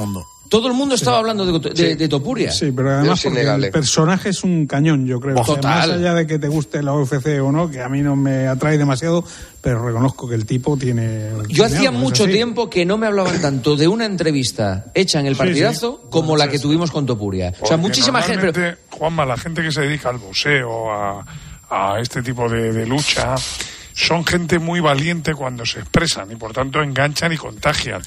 mundo. Todo el mundo estaba hablando de, de- de Topuria. Sí, pero además Es porque el personaje es un cañón, yo creo. O sea, Total. más allá de que te guste la UFC o no, que a mí no me atrae demasiado, pero reconozco que el tipo tiene... Yo hacía mucho tiempo que no me hablaban tanto de una entrevista hecha en el partidazo sí. como la que tuvimos con Topuria. O sea, Porque muchísima gente. pero- Juanma, la gente que se dedica al boxeo, a, a este tipo de, de lucha, son gente muy valiente cuando se expresan y por tanto enganchan y contagian.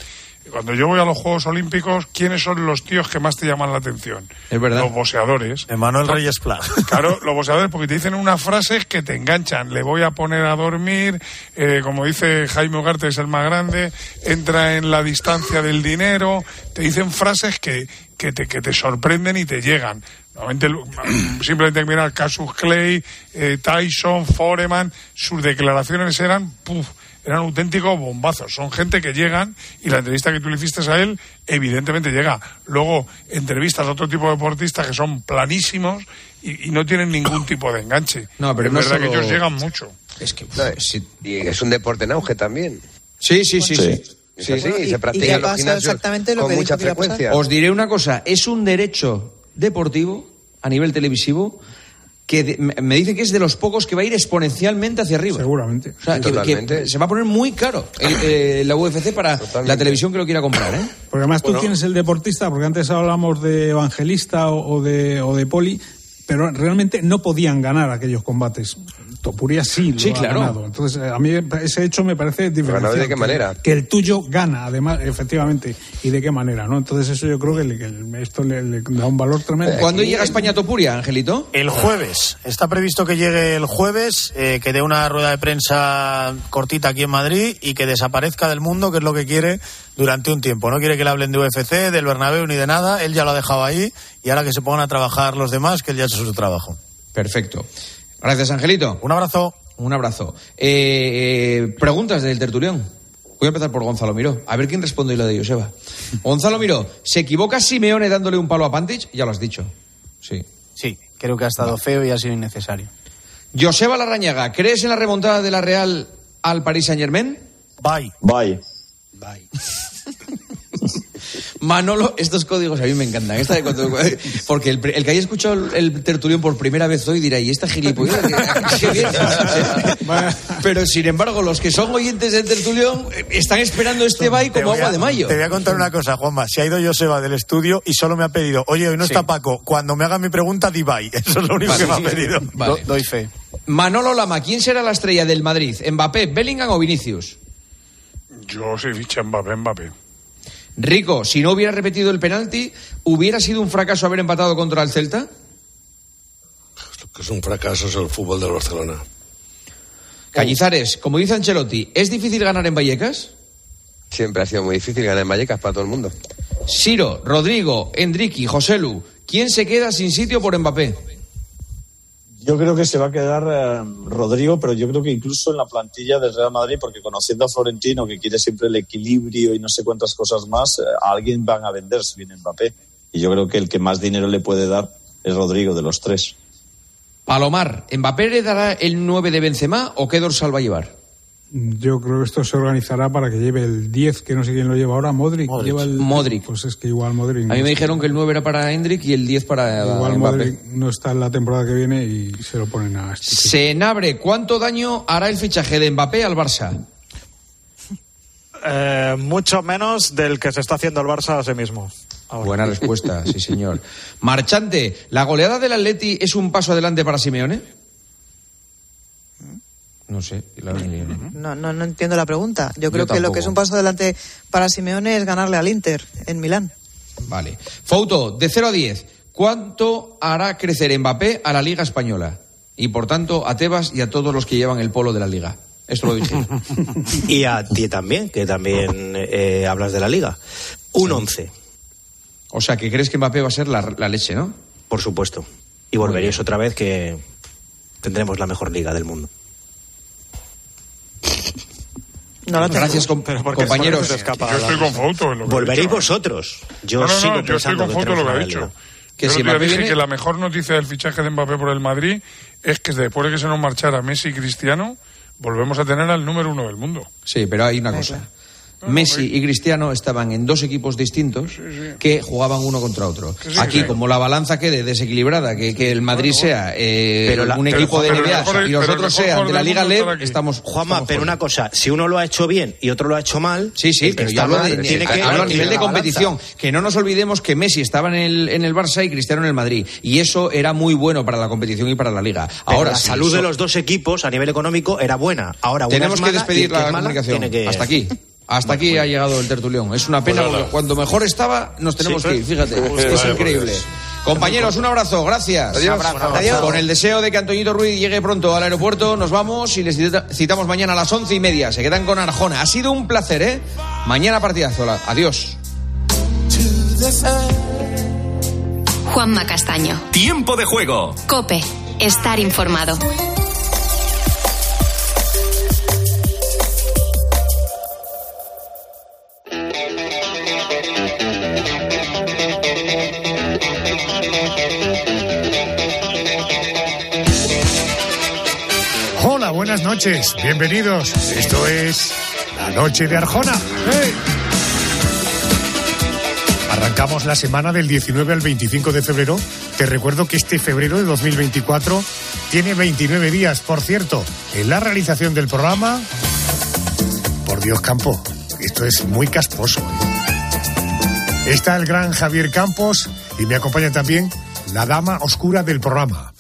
Cuando yo voy a los Juegos Olímpicos, ¿quiénes son los tíos que más te llaman la atención? Es verdad. Los boxeadores. Emanuel Reyes Pla. Claro, los boxeadores porque te dicen unas frases que te enganchan. Le voy a poner a dormir, eh, como dice Jaime Ugarte, es el más grande, entra en la distancia del dinero. Te dicen frases que, que, te, que te sorprenden y te llegan. Simplemente hay que mirar Casus Clay, eh, Tyson, Foreman, sus declaraciones eran, puf, eran auténticos bombazos. Son gente que llegan y la entrevista que tú le hiciste a él, evidentemente llega. Luego, entrevistas a otro tipo de deportistas que son planísimos y, y no tienen ningún tipo de enganche. No, pero es no verdad solo- que ellos llegan mucho. Es que. No, sí, Y es un deporte en auge también. sí, sí. sí, sí. Sí. Bueno, y- se practica los exactamente lo con que mucha frecuencia. Os diré una cosa, es un derecho deportivo a nivel televisivo que de- me dicen que es de los pocos que va a ir exponencialmente hacia arriba. Seguramente. O sea, que- se va a poner muy caro el- eh, la UFC para Totalmente. la televisión que lo quiera comprar, ¿eh? Porque además tú tienes el deportista, porque antes hablamos de evangelista o, o de, o de poli, pero realmente no podían ganar aquellos combates. Topuria sí lo Sí, ha claro. ganado. Entonces, eh, a mí ese hecho me parece diferencial. ¿Ganado de qué que- manera? Que el tuyo gana, además, efectivamente. ¿Y de qué manera? no Entonces, eso yo creo que, le- que esto le, le da un valor tremendo. ¿Cuándo llega a España Topuria, Angelito? El jueves. Está previsto que llegue el jueves, eh, que dé una rueda de prensa cortita aquí en Madrid y que desaparezca del mundo, que es lo que quiere durante un tiempo. No quiere que le hablen de UFC, del Bernabéu ni de nada. Él ya lo ha dejado ahí y ahora que se pongan a trabajar los demás, que él ya ha hecho su trabajo. Perfecto. Gracias, Angelito. Un abrazo. Un abrazo. Eh, eh, preguntas del tertulión. Voy a empezar por Gonzalo Miró. A ver quién responde y lo de Joseba. Gonzalo Miró, ¿se equivoca Simeone dándole un palo a Pantich? Ya lo has dicho. Sí. Sí, creo que ha estado feo y ha sido innecesario. Joseba Larrañaga, ¿crees en la remontada de la Real al Paris Saint Germain? Bye. Bye. Manolo, estos códigos a mí me encantan. Esta de cuando- porque el, el que haya escuchado el, el tertulión por primera vez hoy dirá, ¿y esta gilipollas? ¿Qué- qué viene?". Pero sin embargo, los que son oyentes del tertulión eh, están esperando este bye como a- agua de mayo. Te voy a contar una cosa, Juanma. Se ha ido Joseba del estudio y solo me ha pedido, oye, hoy no Sí. está Paco, cuando me haga mi pregunta, di bye. Eso es lo único Vale. que me ha pedido. Vale. Do- doy fe. Manolo Lama, ¿quién será la estrella del Madrid? ¿Mbappé, Bellingham o Vinicius? Yo soy ficha Mbappé, Mbappé. Rico, si no hubiera repetido el penalti, ¿hubiera sido un fracaso haber empatado contra el Celta? Lo que es un fracaso es el fútbol del Barcelona. Cañizares, como dice Ancelotti, ¿es difícil ganar en Vallecas? Siempre ha sido muy difícil ganar en Vallecas para todo el mundo. Siro, Rodrigo, Enrique, Joselu, ¿quién se queda sin sitio por Mbappé? Yo creo que se va a quedar eh, Rodrigo, pero yo creo que incluso en la plantilla del Real Madrid, porque conociendo a Florentino, que quiere siempre el equilibrio y no sé cuántas cosas más, eh, a alguien van a vender si viene Mbappé. Y yo creo que el que más dinero le puede dar es Rodrigo, de los tres. Palomar, ¿Mbappé le dará el 9 de Benzema o qué dorsal va a llevar? Yo creo que esto se organizará para que lleve el 10, que no sé quién lo lleva ahora, Modric. Modric. Lleva el- Modric. Pues es que igual Modric. A no mí me dijeron que el 9 era para Hendrik y el 10 para Igual Mbappé. Modric no está en la temporada que viene y se lo ponen a este. Senabre, ¿cuánto daño hará el fichaje de Mbappé al Barça? Eh, mucho menos del que se está haciendo el Barça a sí mismo. ahora. Buena respuesta, sí señor. Marchante, ¿la goleada del Atleti es un paso adelante para Simeone? No sé. la- No, no, no entiendo la pregunta. Yo creo que lo que es un paso adelante para Simeone es ganarle al Inter en Milán. Vale. Fouto, de 0 a 10, ¿cuánto hará crecer Mbappé a la Liga Española? Y por tanto, a Tebas y a todos los que llevan el polo de la Liga. Esto lo dije. Y a ti también, que también eh, hablas de la liga. Un 11, O sea, que crees que Mbappé va a ser la, la leche, ¿no? por supuesto. Y volveréis otra vez que tendremos la mejor liga del mundo. No la. Gracias, com- compañeros. se escapa Yo estoy con Fouto en lo que Volveréis dicho. vosotros. Yo no, no, sigo no, yo estoy con Fouto en lo que ha tenemos dicho. Que Yo si dije viene- que la mejor noticia del fichaje de Mbappé por el Madrid es que después de que se nos marchara Messi y Cristiano, volvemos a tener al número uno del mundo. Sí, pero hay una cosa. Messi y Cristiano estaban en dos equipos distintos que jugaban uno contra otro. Aquí, como la balanza quede desequilibrada, que, que el Madrid sea eh, Pero la- un pero, equipo de NBA pero y los otros sean de la Liga LEB, estamos. Juanma, estamos pero una cosa, si uno lo ha hecho bien y otro lo ha hecho mal, Sí, sí, que pero yo hablo, de, tiene que hablo a nivel de competición. Que no nos olvidemos que Messi estaba en el, en el Barça y Cristiano en el Madrid. Y eso era muy bueno para la competición y para la Liga. Pero Ahora, la sí, salud de los dos equipos a nivel económico era buena. Ahora Tenemos que despedir que la comunicación. que- Hasta aquí. Hasta aquí ha llegado el tertulión. Es una pena Pues porque cuando mejor estaba nos tenemos Sí, que ir. Fíjate, pues es vale, increíble. pues. Compañeros, un abrazo, gracias. Adiós. Un abrazo. Adiós. Con el deseo de que Antoñito Ruiz llegue pronto al aeropuerto, nos vamos y les cita- citamos mañana a las once y media. Se quedan con Arjona. Ha sido un placer, ¿eh? Mañana partidazo. Adiós. Juanma Castaño. Tiempo de juego. Cope. Estar informado. Bienvenidos. Esto es La Noche de Arjona. Arrancamos la semana del 19 al 25 de febrero. Te recuerdo que este febrero de 2024 tiene 29 días, por cierto, en la realización del programa. Por Dios, Campo, esto es muy casposo. Está el gran Javier Campos y me acompaña también la dama oscura del programa.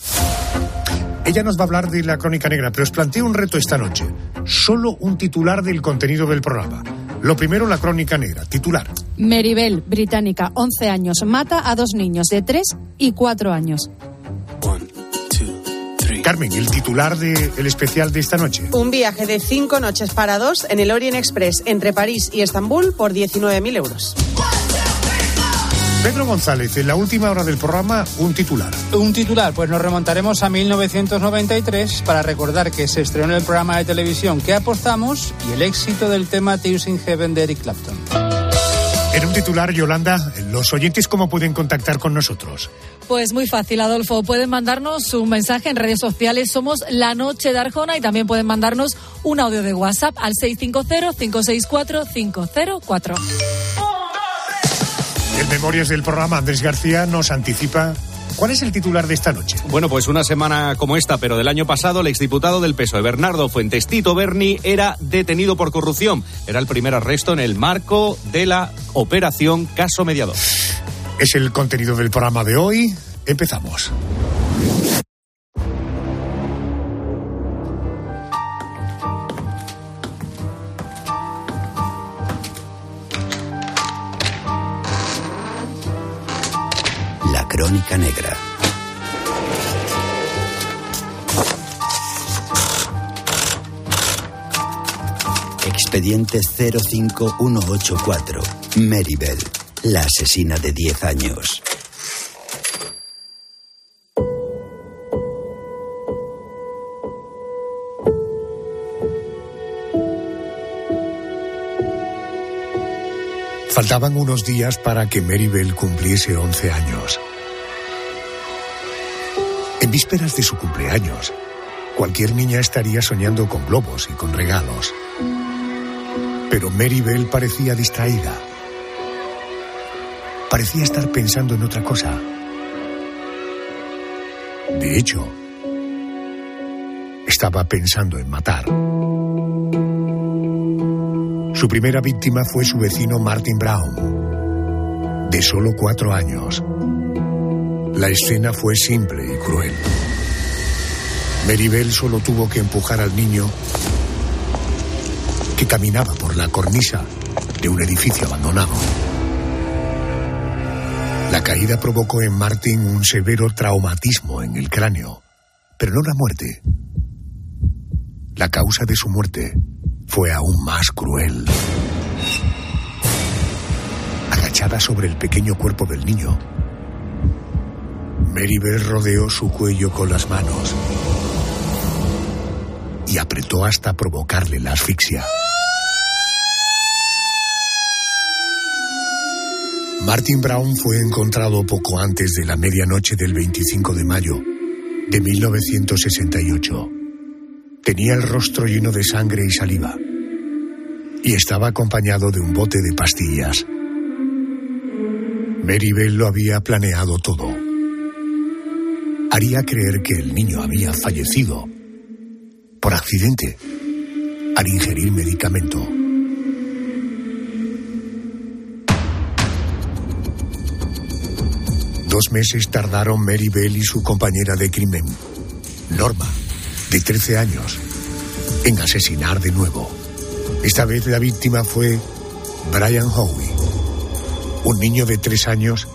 Ella nos va a hablar de la crónica negra, pero os planteo un reto esta noche. Solo un titular del contenido del programa. Lo primero, la crónica negra. Titular. Meribel, británica, 11 años, mata a dos niños de 3 y 4 años. Carmen, el titular del especial de esta noche. Un viaje de cinco noches para dos en el Orient Express entre París y Estambul por 19.000 euros. Pedro González, en la última hora del programa, un titular. Un titular, pues nos remontaremos a 1993 para recordar que se estrenó el programa de televisión que apostamos y el éxito del tema Tears in Heaven de Eric Clapton. En un titular, Yolanda, los oyentes, ¿cómo pueden contactar con nosotros? Pues muy fácil, Adolfo. Pueden mandarnos un mensaje en redes sociales. Somos La Noche de Arjona y también pueden mandarnos un audio de WhatsApp al 650-564-504. En Memorias del programa, Andrés García nos anticipa. ¿Cuál es el titular de esta noche? Bueno, pues una semana como esta, pero del año pasado, el exdiputado del PSOE, Bernardo Fuentes Tito Berni, era detenido por corrupción. Era el primer arresto en el marco de la operación Caso Mediador. Es el contenido del programa de hoy. Empezamos. Crónica Negra. Expediente 05184. Meribel, la asesina de 10 años. Faltaban unos días para que Maribel cumpliese 11 años. Vísperas de su cumpleaños, cualquier niña estaría soñando con globos y con regalos. Pero Maribel parecía distraída. Parecía estar pensando en otra cosa. De hecho, estaba pensando en matar. Su primera víctima fue su vecino Martin Brown, de solo cuatro años. La escena fue simple y cruel. Meribel solo tuvo que empujar al niño que caminaba por la cornisa de un edificio abandonado. La caída provocó en Martin un severo traumatismo en el cráneo, pero no la muerte. La causa de su muerte fue aún más cruel. Agachada sobre el pequeño cuerpo del niño, Meribel rodeó su cuello con las manos y apretó hasta provocarle la asfixia. Martin Brown fue encontrado poco antes de la medianoche del 25 de mayo de 1968. Tenía el rostro lleno de sangre y saliva. y estaba acompañado de un bote de pastillas. Maribel lo había planeado todo. Haría creer que el niño había fallecido por accidente al ingerir medicamento. Dos meses tardaron Mary Bell y su compañera de crimen, Norma, de 13 años, en asesinar de nuevo. Esta vez la víctima fue Brian Howie, un niño de tres años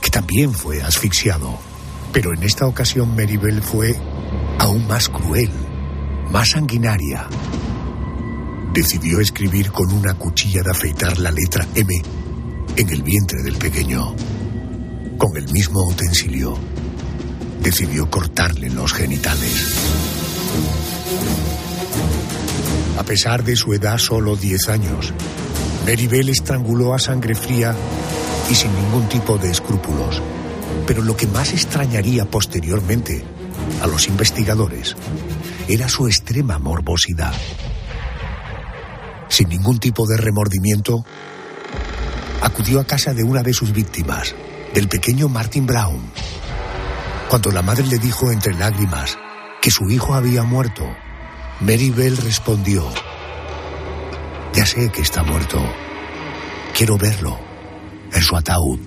que también fue asfixiado. Pero en esta ocasión Mary Bell fue aún más cruel, más sanguinaria. Decidió escribir con una cuchilla de afeitar la letra M en el vientre del pequeño. Con el mismo utensilio, decidió cortarle los genitales. A pesar de su edad, solo 10 años, Bell estranguló a sangre fría y sin ningún tipo de escrúpulos. Pero lo que más extrañaría posteriormente a los investigadores era su extrema morbosidad. Sin ningún tipo de remordimiento, acudió a casa de una de sus víctimas, del pequeño Martin Brown. Cuando la madre le dijo entre lágrimas que su hijo había muerto, Mary Bell respondió, ya sé que está muerto, quiero verlo en su ataúd.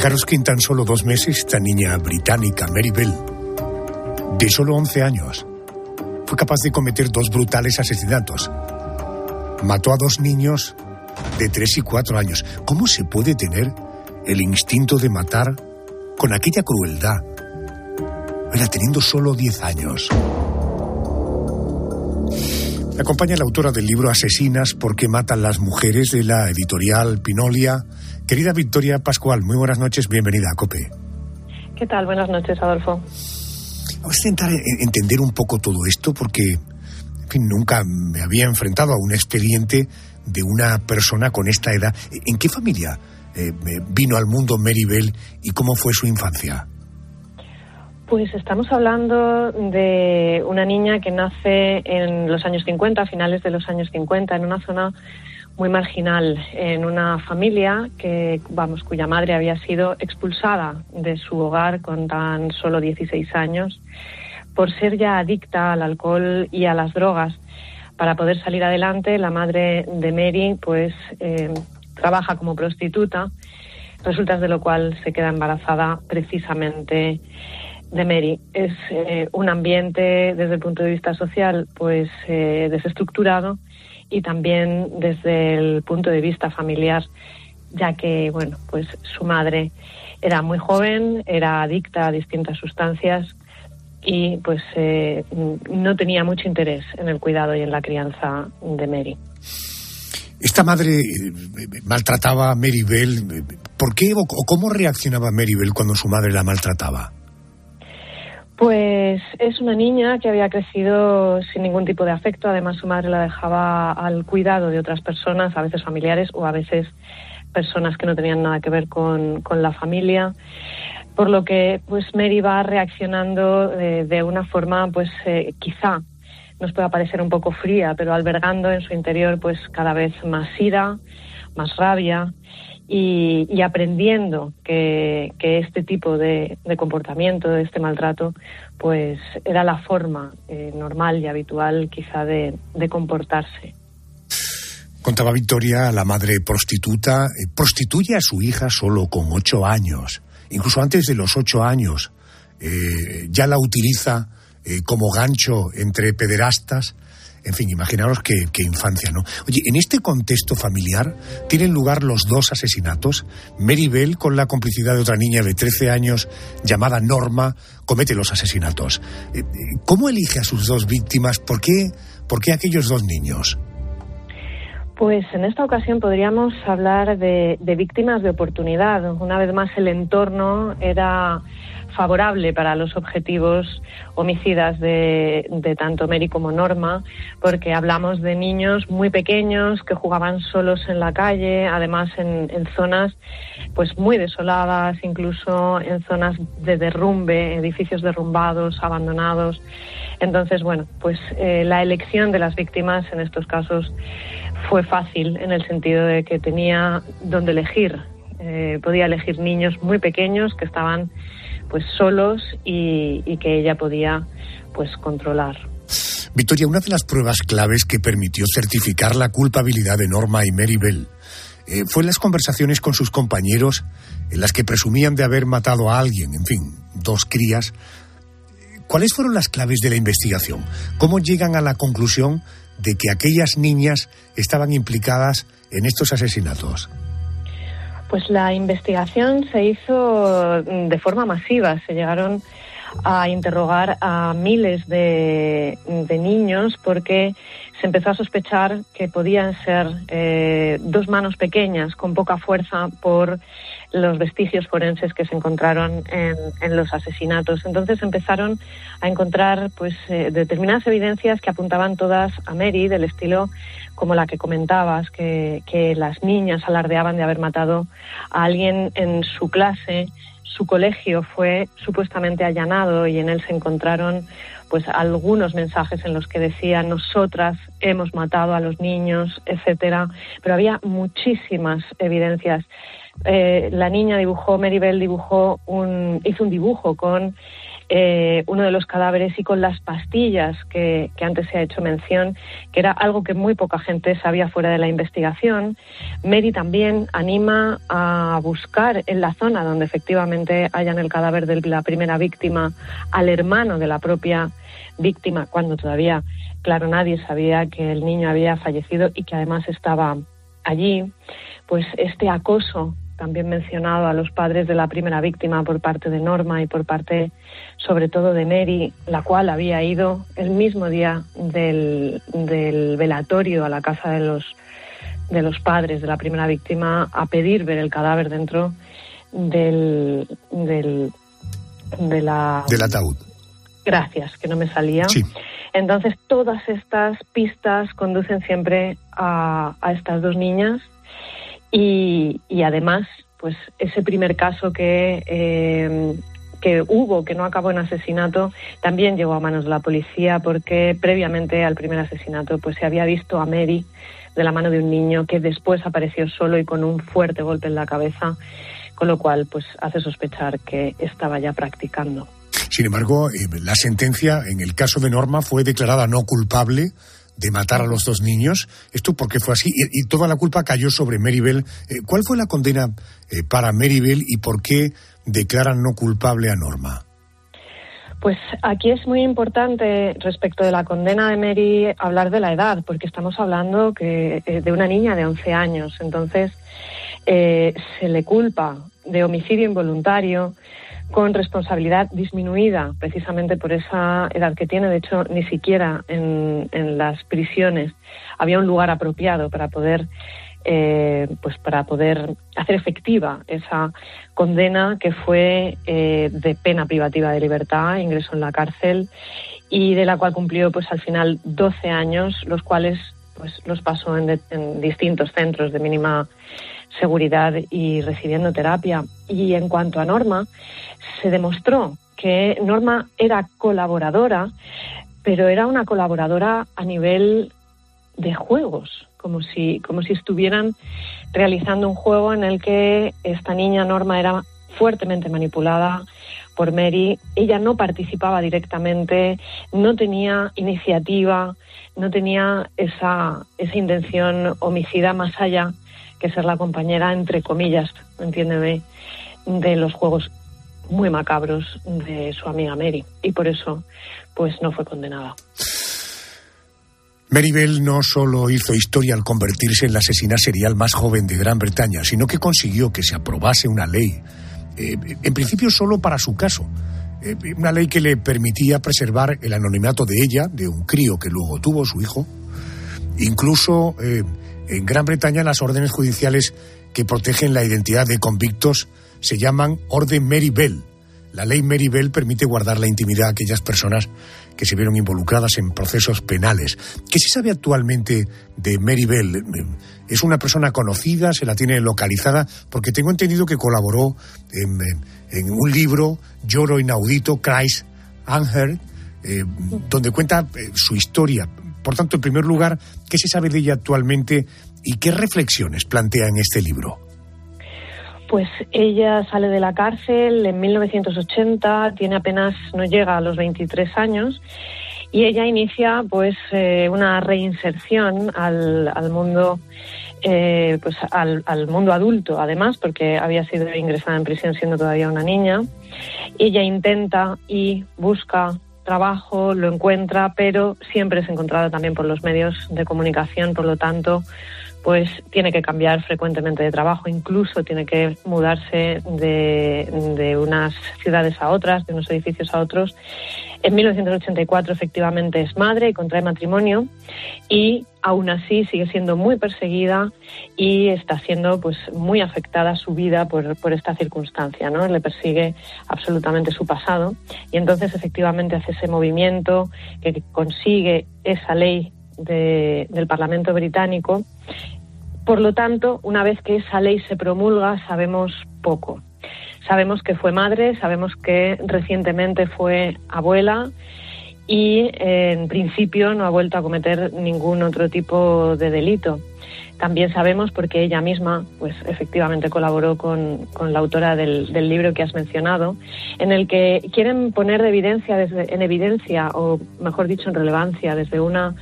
Fijaros que en tan solo dos meses esta niña británica, Mary Bell, de solo 11 años, fue capaz de cometer dos brutales asesinatos. Mató a dos niños de 3 y 4 años. ¿Cómo se puede tener el instinto de matar con aquella crueldad? Era teniendo solo 10 años. Me acompaña la autora del libro Asesinas porque matan las mujeres de la editorial Pinolia, Querida Victoria Pascual, muy buenas noches, bienvenida a COPE. ¿Qué tal? Buenas noches, Adolfo. Vamos a intentar entender un poco todo esto porque, en fin, nunca me había enfrentado a un expediente de una persona con esta edad. ¿En qué familia eh, vino al mundo Mary Bell y cómo fue su infancia? Pues estamos hablando de una niña que nace en los años 50, a finales de los años 50, en una zona muy marginal en una familia que, vamos, cuya madre había sido expulsada de su hogar con tan solo 16 años por ser ya adicta al alcohol y a las drogas. Para poder salir adelante, la madre de Mary, pues, eh, trabaja como prostituta, resultas de lo cual se queda embarazada precisamente de Mary. Es eh, un ambiente, desde el punto de vista social, pues eh, desestructurado y también desde el punto de vista familiar, ya que, bueno, pues su madre era muy joven, era adicta a distintas sustancias y pues eh, no tenía mucho interés en el cuidado y en la crianza de Mary. Esta madre eh, maltrataba a Mary Bell. ¿Por qué o cómo reaccionaba Mary Bell cuando su madre la maltrataba? Pues es una niña que había crecido sin ningún tipo de afecto. Además, su madre la dejaba al cuidado de otras personas, a veces familiares o a veces personas que no tenían nada que ver con, la familia. Por lo que, pues Mary va reaccionando de, una forma, pues eh, quizá nos pueda parecer un poco fría, pero albergando en su interior, pues cada vez más ira, más rabia y, aprendiendo que, este tipo de, comportamiento, de este maltrato, pues era la forma eh, normal y habitual quizá de, comportarse. Contaba Victoria, la madre prostituta, eh, prostituye a su hija solo con ocho años, incluso antes de los ocho años. Eh, ya la utiliza como gancho entre pederastas en fin, imaginaros qué, infancia, ¿no? Oye, en este contexto familiar tienen lugar los dos asesinatos. Mary Bell, con la complicidad de otra niña de 13 años llamada Norma, comete los asesinatos. Eh, eh, ¿Cómo elige a sus dos víctimas? ¿Por qué, por qué aquellos dos niños? Pues en esta ocasión podríamos hablar de, de víctimas de oportunidad. Una vez más, el entorno era favorable para los objetivos homicidas de, de, tanto Mary como Norma, porque hablamos de niños muy pequeños que jugaban solos en la calle, además en, en zonas pues muy desoladas, incluso en zonas de derrumbe, edificios derrumbados, abandonados. Entonces, bueno, pues eh, la elección de las víctimas en estos casos fue fácil en el sentido de que tenía donde elegir. Eh, podía elegir niños muy pequeños que estaban pues solos y, que ella podía pues controlar. Victoria, una de las pruebas claves que permitió certificar la culpabilidad de Norma y Mary Bell eh, fue las conversaciones con sus compañeros en las que presumían de haber matado a alguien, en fin, dos crías. ¿Cuáles fueron las claves de la investigación? ¿Cómo llegan a la conclusión de que aquellas niñas estaban implicadas en estos asesinatos? Pues la investigación se hizo de forma masiva. Se llegaron a interrogar a miles de, de niños porque se empezó a sospechar que podían ser eh, dos manos pequeñas con poca fuerza por los vestigios forenses que se encontraron en, en los asesinatos. Entonces empezaron a encontrar pues eh, determinadas evidencias que apuntaban todas a Mary del estilo como la que comentabas, que, que las niñas alardeaban de haber matado a alguien en su clase. Su colegio fue supuestamente allanado y en él se encontraron pues algunos mensajes en los que decía nosotras hemos matado a los niños, etcétera, pero había muchísimas evidencias. Eh, la niña dibujó, Bell dibujó un, hizo un dibujo con eh, uno de los cadáveres y con las pastillas que, que, antes se ha hecho mención, que era algo que muy poca gente sabía fuera de la investigación. Mary también anima a buscar en la zona donde efectivamente hayan el cadáver de la primera víctima al hermano de la propia víctima, cuando todavía, claro, nadie sabía que el niño había fallecido y que además estaba allí. Pues este acoso también mencionado a los padres de la primera víctima por parte de Norma y por parte sobre todo de Mary, la cual había ido el mismo día del, del velatorio a la casa de los, de los padres de la primera víctima a pedir ver el cadáver dentro del, del, de la, del ataúd. Gracias, que no me salía. Sí. Entonces, todas estas pistas conducen siempre a, a estas dos niñas y, y, además, pues ese primer caso que, eh, que hubo, que no acabó en asesinato, también llegó a manos de la policía porque previamente al primer asesinato pues se había visto a Mary de la mano de un niño que después apareció solo y con un fuerte golpe en la cabeza, con lo cual pues hace sospechar que estaba ya practicando. Sin embargo, eh, la sentencia en el caso de Norma fue declarada no culpable de matar a los dos niños. ¿Esto por qué fue así? Y, toda la culpa cayó sobre Maribel. Eh, ¿Cuál fue la condena eh, para Maribel y por qué declaran no culpable a Norma? Pues aquí es muy importante respecto de la condena de Mary hablar de la edad, porque estamos hablando que, eh, de una niña de 11 años. Entonces, eh, se le culpa de homicidio involuntario, con responsabilidad disminuida precisamente por esa edad que tiene. De hecho, ni siquiera en, en las prisiones había un lugar apropiado para poder eh, pues para poder hacer efectiva esa condena que fue eh, de pena privativa de libertad, ingreso en la cárcel y de la cual cumplió pues al final 12 años, los cuales pues los pasó en, de, en distintos centros de mínima seguridad y recibiendo terapia. Y en cuanto a Norma, se demostró que Norma era colaboradora, pero era una colaboradora a nivel de juegos, como si, como si estuvieran realizando un juego en el que esta niña Norma era fuertemente manipulada por Mary. Ella no participaba directamente, no tenía iniciativa, no tenía esa, esa intención homicida más allá que ser la compañera, entre comillas, entiéndeme, de los juegos muy macabros de su amiga Mary. Y por eso, pues no fue condenada. Mary Bell no solo hizo historia al convertirse en la asesina serial más joven de Gran Bretaña, sino que consiguió que se aprobase una ley, eh, en principio solo para su caso, eh, una ley que le permitía preservar el anonimato de ella, de un crío que luego tuvo su hijo. Incluso eh, en Gran Bretaña las órdenes judiciales que protegen la identidad de convictos se llaman Orden Mary Bell. la ley Mary Bell permite guardar la intimidad a aquellas personas que se vieron involucradas en procesos penales. ¿Qué se sabe actualmente de Mary Bell? ¿Es una persona conocida? ¿Se la tiene localizada? Porque tengo entendido que colaboró en, un libro, Lloro Inaudito, Christ Anger, eh, donde cuenta eh, su historia. Por tanto, en primer lugar, ¿qué se sabe de ella actualmente y qué reflexiones plantea en este libro? Pues ella sale de la cárcel en 1980, tiene apenas, no llega a los 23 años, y ella inicia pues eh, una reinserción al, al mundo eh, pues al, al, mundo adulto además porque había sido ingresada en prisión siendo todavía una niña ella intenta y busca trabajo lo encuentra pero siempre es encontrada también por los medios de comunicación por lo tanto pues tiene que cambiar frecuentemente de trabajo, incluso tiene que mudarse de, de, unas ciudades a otras, de unos edificios a otros. En 1984 efectivamente es madre y contrae matrimonio y aún así sigue siendo muy perseguida y está siendo pues muy afectada su vida por, por esta circunstancia, ¿no? Le persigue absolutamente su pasado y entonces efectivamente hace ese movimiento que consigue esa ley de, del Parlamento británico. Por lo tanto, una vez que esa ley se promulga, sabemos poco. Sabemos que fue madre, sabemos que recientemente fue abuela y en principio no ha vuelto a cometer ningún otro tipo de delito. También sabemos, porque ella misma, pues efectivamente colaboró con, con la autora del, del, libro que has mencionado, en el que quieren poner de evidencia, desde, en evidencia, o mejor dicho, en relevancia, desde una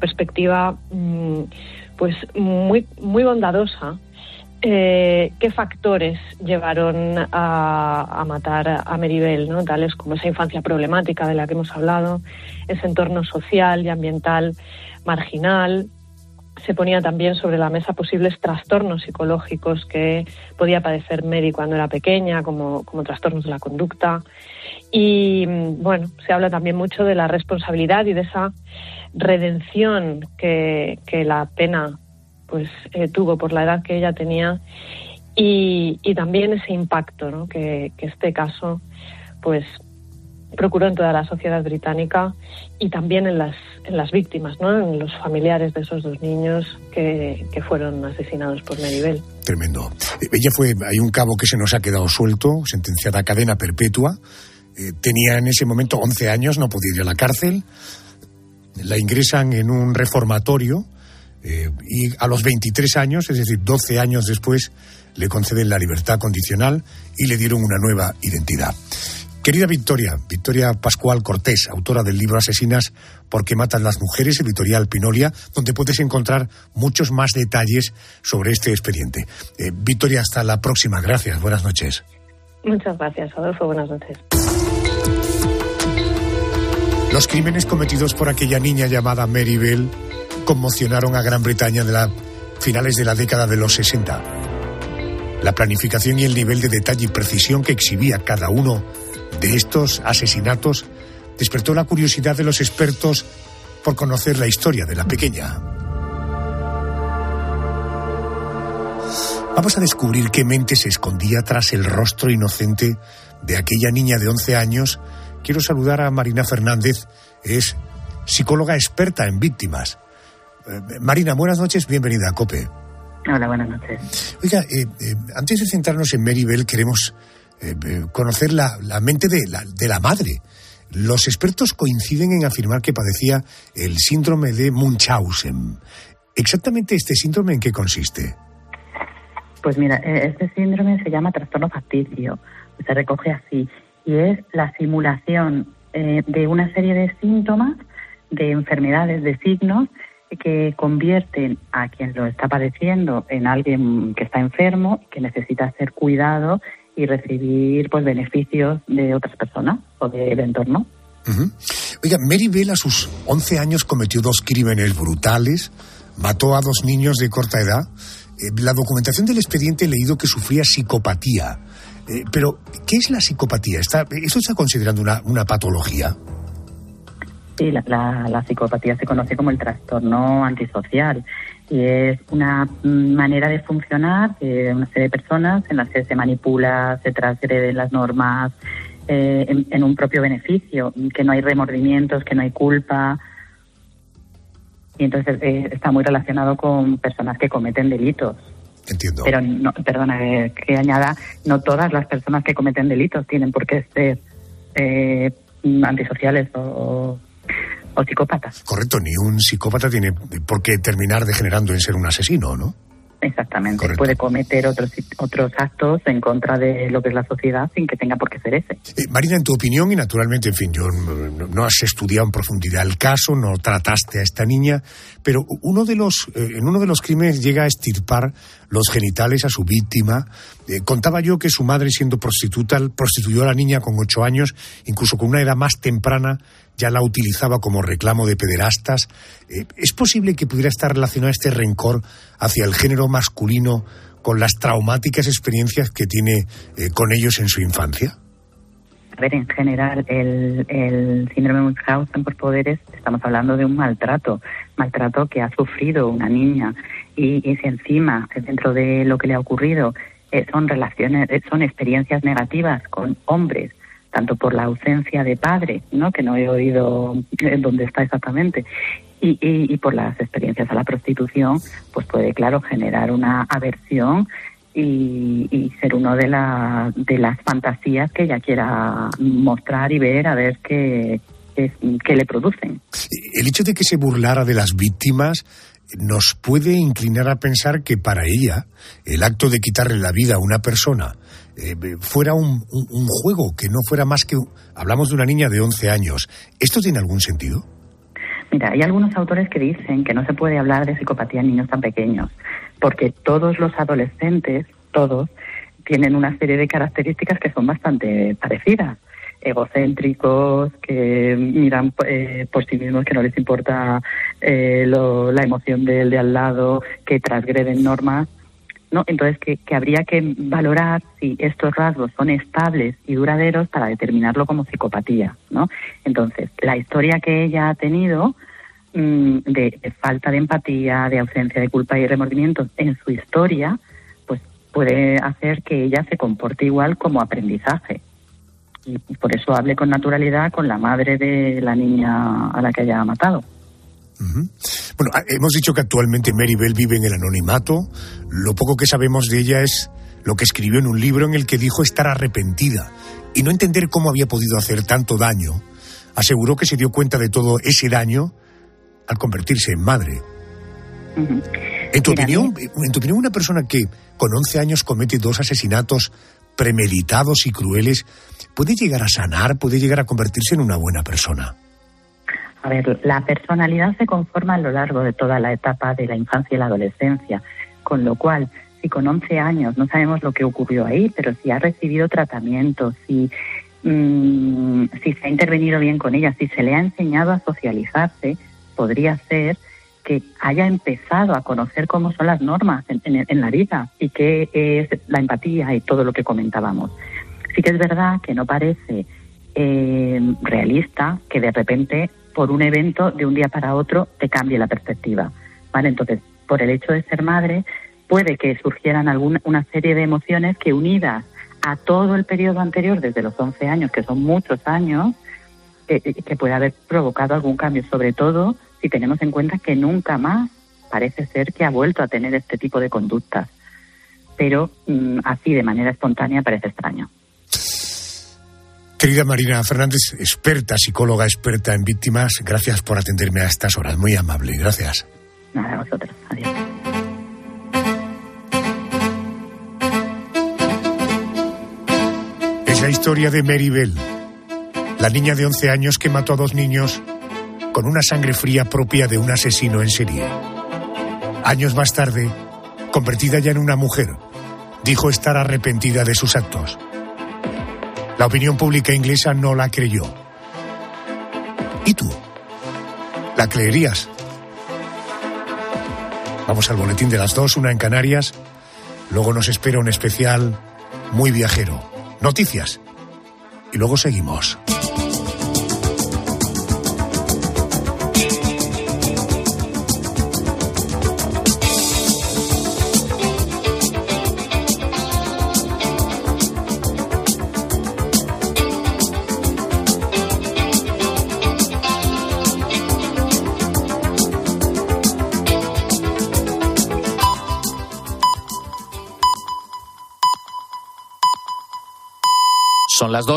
perspectiva mmm, pues muy, muy bondadosa, eh, qué factores llevaron a, a, matar a Meribel, ¿no? tales como esa infancia problemática de la que hemos hablado, ese entorno social y ambiental marginal. Se ponía también sobre la mesa posibles trastornos psicológicos que podía padecer Mary cuando era pequeña, como, como trastornos de la conducta. Y bueno, se habla también mucho de la responsabilidad y de esa redención que, que la pena pues eh, tuvo por la edad que ella tenía y, y también ese impacto ¿no? que, que, este caso pues procuró en toda la sociedad británica y también en las, en las víctimas, ¿no? en los familiares de esos dos niños que, que fueron asesinados por Meribel. Tremendo. Ella fue, hay un cabo que se nos ha quedado suelto, sentenciada a cadena perpetua. Eh, tenía en ese momento 11 años, no podía ir a la cárcel. La ingresan en un reformatorio eh, y a los 23 años, es decir, 12 años después, le conceden la libertad condicional y le dieron una nueva identidad. Querida Victoria, Victoria Pascual Cortés, autora del libro Asesinas porque matan las mujeres, editorial Pinolia, donde puedes encontrar muchos más detalles sobre este expediente. Eh, Victoria, hasta la próxima. Gracias. Buenas noches. Muchas gracias, Adolfo. Buenas noches. Los crímenes cometidos por aquella niña llamada Mary Bell conmocionaron a Gran Bretaña de la finales de la década de los 60. La planificación y el nivel de detalle y precisión que exhibía cada uno de estos asesinatos despertó la curiosidad de los expertos por conocer la historia de la pequeña. Vamos a descubrir qué mente se escondía tras el rostro inocente de aquella niña de 11 años. Quiero saludar a Marina Fernández, es psicóloga experta en víctimas. Eh, Marina, buenas noches, bienvenida a COPE. Hola, buenas noches. Oiga, eh, eh, antes de centrarnos en Mary Bell, queremos eh, conocer la, la mente de la, de la, madre. Los expertos coinciden en afirmar que padecía el síndrome de Munchausen. ¿Exactamente este síndrome en qué consiste? Pues mira, este síndrome se llama trastorno facticio, se recoge así, y es la simulación eh, de una serie de síntomas, de enfermedades, de signos, que convierten a quien lo está padeciendo en alguien que está enfermo, que necesita ser cuidado y recibir pues beneficios de otras personas o del entorno. Uh -huh. Oiga, Mary Bell a sus 11 años cometió dos crímenes brutales, mató a dos niños de corta edad. Eh, la documentación del expediente he leído que sufría psicopatía. Eh, pero, ¿qué es la psicopatía? ¿Está, ¿Eso está considerando una, una patología? Sí, la, la, la, psicopatía se conoce como el trastorno antisocial y es una manera de funcionar de una serie de personas en las que se manipula, se transgreden las normas eh, en, en un propio beneficio, que no hay remordimientos, que no hay culpa. Y entonces eh, está muy relacionado con personas que cometen delitos. Entiendo. Pero, no, perdona eh, que añada, no todas las personas que cometen delitos tienen por qué ser eh, antisociales o, o psicópatas. Correcto, ni un psicópata tiene por qué terminar degenerando en ser un asesino, ¿no? Exactamente. Puede cometer otros otros actos en contra de lo que es la sociedad sin que tenga por qué ser ese. Eh, Marina, en tu opinión, y naturalmente, en fin, yo no, no has estudiado en profundidad el caso, no trataste a esta niña, pero uno de los, eh, en uno de los crímenes llega a estirpar los genitales a su víctima. Eh, contaba yo que su madre, siendo prostituta, prostituyó a la niña con ocho años, incluso con una edad más temprana, ya la utilizaba como reclamo de pederastas. Eh, ¿Es posible que pudiera estar relacionado este rencor hacia el género masculino con las traumáticas experiencias que tiene eh, con ellos en su infancia? A ver, en general, el, el síndrome de Munchausen por poderes, estamos hablando de un maltrato, maltrato que ha sufrido una niña. Y, y si encima, dentro de lo que le ha ocurrido, eh, son relaciones, son experiencias negativas con hombres, tanto por la ausencia de padre, ¿no? que no he oído dónde está exactamente, y, y, y por las experiencias a la prostitución, pues puede, claro, generar una aversión y, y ser uno de, la, de las fantasías que ella quiera mostrar y ver a ver qué, qué, qué le producen. El hecho de que se burlara de las víctimas nos puede inclinar a pensar que para ella el acto de quitarle la vida a una persona eh, fuera un, juego, que no fuera más que... Hablamos de una niña de 11 años. ¿Esto tiene algún sentido? Mira, hay algunos autores que dicen que no se puede hablar de psicopatía en niños tan pequeños, porque todos los adolescentes, todos, tienen una serie de características que son bastante parecidas egocéntricos, que miran eh, por sí mismos, que no les importa eh, lo, la emoción del de al lado, que transgreden normas. ¿No? Entonces, que, habría que valorar si estos rasgos son estables y duraderos para determinarlo como psicopatía. ¿no? Entonces, la historia que ella ha tenido mmm, de, falta de empatía, de ausencia de culpa y remordimientos en su historia, pues puede hacer que ella se comporte igual como aprendizaje y por eso hable con naturalidad con la madre de la niña a la que haya matado. Uh. Bueno, hemos dicho que actualmente Mary Bell vive en el anonimato. Lo poco que sabemos de ella es lo que escribió en un libro en el que dijo estar arrepentida y no entender cómo había podido hacer tanto daño. Aseguró que se dio cuenta de todo ese daño al convertirse en madre. Uh -huh. en, tu opinión, en tu opinión, una persona que con 11 años comete dos asesinatos premeditados y crueles, ¿puede llegar a sanar, puede llegar a convertirse en una buena persona? A ver, la personalidad se conforma a lo largo de toda la etapa de la infancia y la adolescencia, con lo cual, si con 11 años no sabemos lo que ocurrió ahí, pero si ha recibido tratamiento, si, mmm, si se ha intervenido bien con ella, si se le ha enseñado a socializarse, podría ser que haya empezado a conocer cómo son las normas en, en, en, la vida y qué es la empatía y todo lo que comentábamos. Sí que es verdad que no parece eh, realista que de repente por un evento de un día para otro te cambie la perspectiva. ¿vale? Entonces, por el hecho de ser madre, puede que surgieran alguna, una serie de emociones que unidas a todo el periodo anterior, desde los 11 años, que son muchos años, eh, que puede haber provocado algún cambio, sobre todo si tenemos en cuenta que nunca más parece ser que ha vuelto a tener este tipo de conductas. Pero mmm, así de manera espontánea parece extraño. Querida Marina Fernández, experta, psicóloga experta en víctimas, gracias por atenderme a estas horas. Muy amable, gracias. Nada, a vosotros. Adiós. Es la historia de Mary Bell, la niña de 11 años que mató a dos niños con una sangre fría propia de un asesino en serie. Años más tarde, convertida ya en una mujer, dijo estar arrepentida de sus actos. La opinión pública inglesa no la creyó. ¿Y tú? ¿La creerías? Vamos al boletín de las dos, una en Canarias. Luego nos espera un especial muy viajero. Noticias. Y luego seguimos. Las dos.